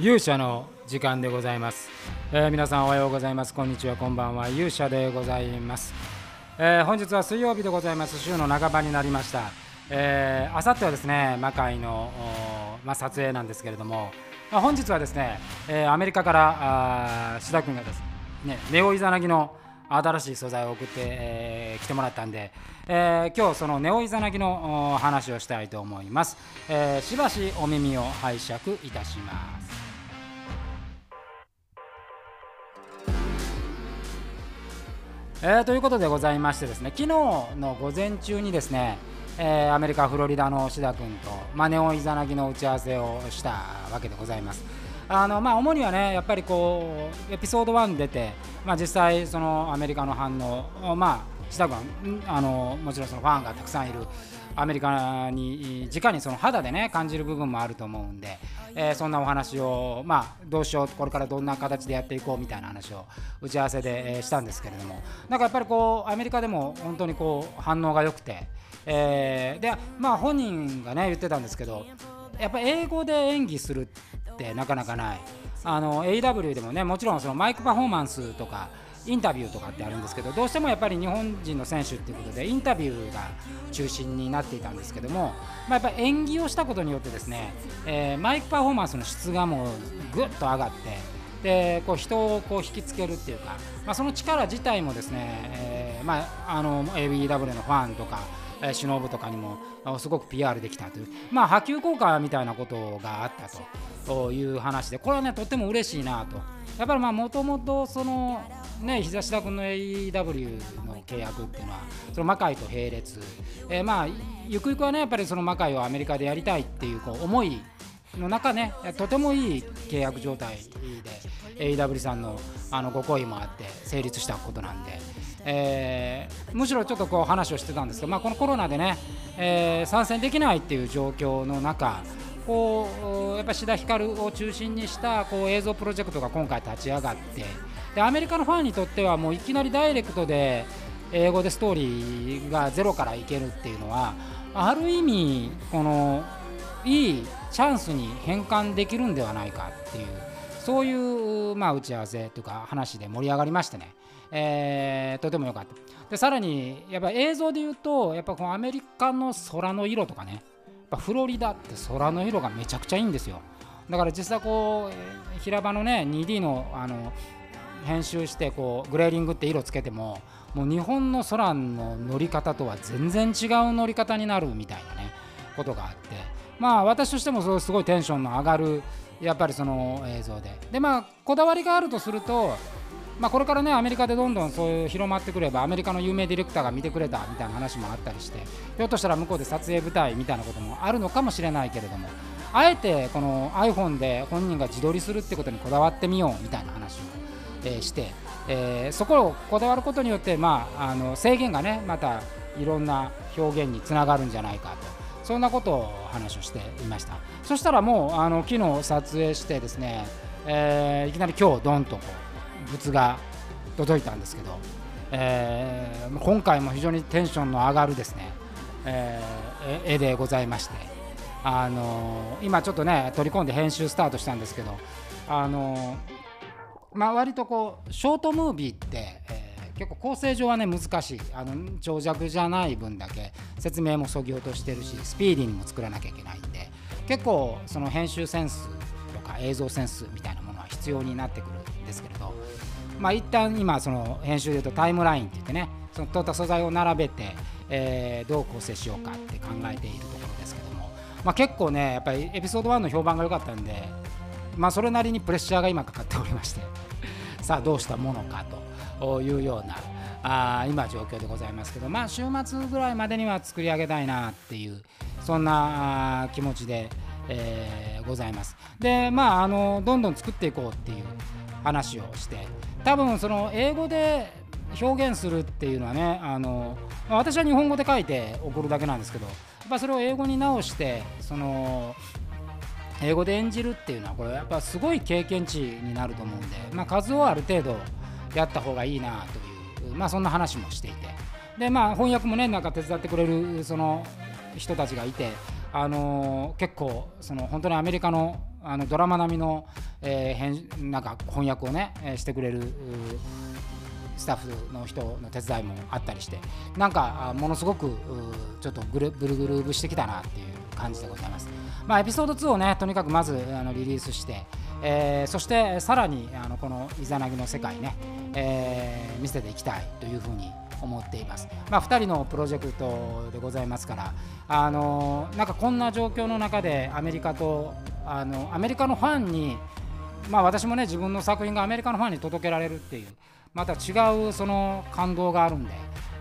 勇者の時間でございます、えー、皆さんおはようございます。こんにちは。こんばんは。勇者でございます、えー、本日は水曜日でございます。週の半ばになりました。えー、あさってはですね魔界の、まあ、撮影なんですけれども、まあ、本日はですね、えー、アメリカからあ志田君がですねネオイザナギの新しい素材を送って、えー、来てもらったんで、えー、今日そのネオイザナギの話をしたいと思います、えー、しばしお耳を拝借いたします。えー、ということでございましてですね昨日の午前中にですね、えー、アメリカ・フロリダの志田君と、マネオイザナギの打ち合わせをしたわけでございます。あのまあ、主にはね、やっぱりこうエピソード1出て、まあ、実際、そのアメリカの反応、まあ、志田君あのもちろんそのファンがたくさんいるアメリカに直にその肌でね感じる部分もあると思うんで、えー、そんなお話を、まあ、どうしようこれからどんな形でやっていこうみたいな話を打ち合わせで、え、したんですけれどもなんかやっぱりこうアメリカでも本当にこう反応が良くて、えー、でまあ本人がね言ってたんですけどやっぱ英語で演技するってなかなかない。あの AW でもねもちろんそのマイクパフォーマンスとかインタビューとかってあるんですけどどうしてもやっぱり日本人の選手っていうことでインタビューが中心になっていたんですけども、まあ、やっぱ演技をしたことによってですね、えー、マイクパフォーマンスの質がもうぐっと上がってでこう人をこう引きつけるっていうか、まあ、その力自体もですね、えーまあ、あの ABW のファンとかえー、忍とかにもすごく PR できたという、まあ、波及効果みたいなことがあったという話でこれはねとっても嬉しいなとやっぱりもともとそのね日差し田君の AEW の契約っていうのはその魔界と並列、えー、まあゆくゆくはねやっぱりその魔界をアメリカでやりたいっていうこう思いの中ねとてもいい契約状態で AEW さんのあのご好意もあって成立したことなんで、えー、むしろちょっとこう話をしてたんですけど、まあ、このコロナでね、えー、参戦できないっていう状況の中こうやっぱ志田ひかるを中心にしたこう映像プロジェクトが今回立ち上がってでアメリカのファンにとってはもういきなりダイレクトで英語でストーリーがゼロからいけるっていうのはある意味このいいチャンスに変換できるんではないかっていうそういう、まあ、打ち合わせというか話で盛り上がりましてね。えー、とても良かった。でさらにやっぱ映像で言うとやっぱこのアメリカの空の色とかねフロリダって空の色がめちゃくちゃいいんですよ。だから実際こう平場のね 2D のあの編集してこうグレーリングって色つけてももう日本の空の乗り方とは全然違う乗り方になるみたいなねことがあって。まあ私としてもすごいテンションの上がるやっぱりその映像で。でまあこだわりがあるとするとまあ、これからねアメリカでどんどんそういう広まってくればアメリカの有名ディレクターが見てくれたみたいな話もあったりしてひょっとしたら向こうで撮影舞台みたいなこともあるのかもしれないけれどもあえてこの iPhone で本人が自撮りするってことにこだわってみようみたいな話を、え、して、え、そこをこだわることによって、まあ、あの制限がねまたいろんな表現につながるんじゃないかとそんなことを話をしていました。そしたらもうあの昨日撮影してですね、えー、いきなり今日ドンとこう物が届いたんですけど、えー、今回も非常にテンションの上がるですね、えー、絵でございまして、あのー、今ちょっとね取り込んで編集スタートしたんですけど、あのー、まあ、割とこうショートムービーって、えー、結構構成上はね難しい。あの長尺じゃない分だけ説明もそぎ落としてるしスピーディーにも作らなきゃいけないんで結構その編集センス映像センスみたいなものは必要になってくるんですけれど。まあ、一旦今その編集でいうとタイムラインって言ってねその取った素材を並べて、えー、どう構成しようかって考えているところですけども、まあ、結構ねやっぱりエピソード1の評判が良かったんで、まあ、それなりにプレッシャーが今かかっておりまして さあどうしたものかというようなあ今状況でございますけどまあ週末ぐらいまでには作り上げたいなっていうそんな気持ちで、えー、ございます。でまああのどんどん作っていこうっていう話をして多分その英語で表現するっていうのはねあの私は日本語で書いて送るだけなんですけどやっぱそれを英語に直してその英語で演じるっていうのはこれやっぱすごい経験値になると思うんで、まあ、数をある程度やった方がいいなという、まあ、そんな話もしていて。でまあ翻訳もねなんか手伝ってくれるその人たちがいてあの結構その本当にアメリカのあのドラマ並みの、えー、編なんか翻訳をね、えー、してくれるスタッフの人の手伝いもあったりしてなんかものすごくちょっとぐるぐるぐるぶしてきたなっていう感じでございます。まあ、エピソード2をねとにかくまずあのリリースして、えー、そしてさらにあのこのイザナギの世界ね、えー、見せていきたいというふうに思っています。まあ、2人のプロジェクトでございますから、あのなんかこんな状況の中でアメリカとあのアメリカのファンに、まあ、私もね自分の作品がアメリカのファンに届けられるっていうまた違うその感動があるんで、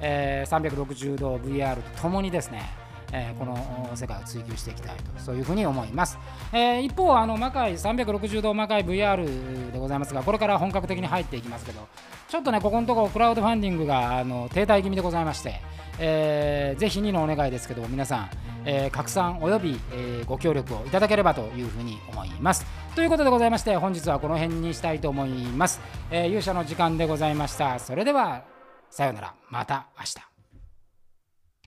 えー、360度 VR とともにですねえー、この世界を追求していきたいとそういうふうに思います、えー、一方あの魔界360度魔界 VR でございますがこれから本格的に入っていきますけどちょっとねここのところクラウドファンディングがあの停滞気味でございまして、えー、ぜひ2のお願いですけど皆さん、えー、拡散および、えー、ご協力をいただければというふうに思います。ということでございまして本日はこの辺にしたいと思います、えー、勇者の時間でございました。それではさようなら。また明日。